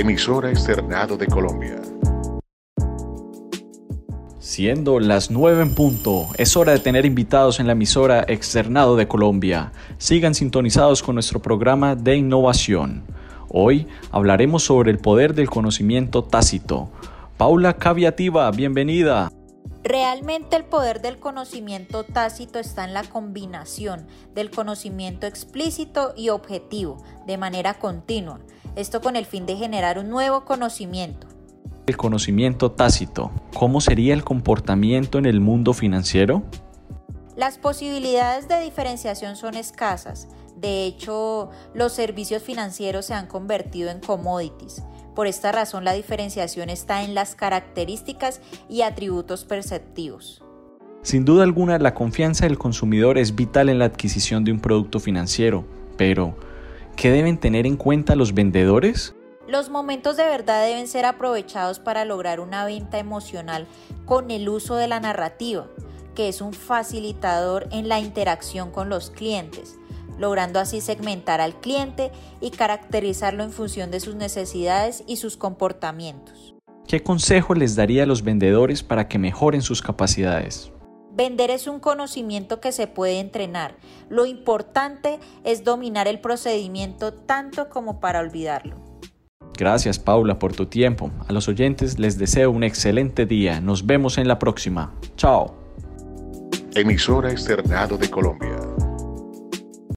Emisora Externado de Colombia. Siendo las 9 en punto, es hora de tener invitados en la emisora Externado de Colombia. Sigan sintonizados con nuestro programa de innovación. Hoy hablaremos sobre el poder del conocimiento tácito. Paula Caviativa, bienvenida. Realmente el poder del conocimiento tácito está en la combinación del conocimiento explícito y objetivo de manera continua, esto con el fin de generar un nuevo conocimiento. El conocimiento tácito, ¿cómo sería el comportamiento en el mundo financiero? Las posibilidades de diferenciación son escasas. De hecho, los servicios financieros se han convertido en commodities por esta razón la diferenciación está en las características y atributos perceptivos. Sin duda alguna, la confianza del consumidor es vital en la adquisición de un producto financiero, pero ¿qué deben tener en cuenta los vendedores? Los momentos de verdad deben ser aprovechados para lograr una venta emocional con el uso de la narrativa, que es un facilitador en la interacción con los clientes logrando así segmentar al cliente y caracterizarlo en función de sus necesidades y sus comportamientos. ¿Qué consejo les daría a los vendedores para que mejoren sus capacidades? Vender es un conocimiento que se puede entrenar. Lo importante es dominar el procedimiento tanto como para olvidarlo. Gracias Paula por tu tiempo. A los oyentes les deseo un excelente día. Nos vemos en la próxima. Chao. Emisora Externado de Colombia.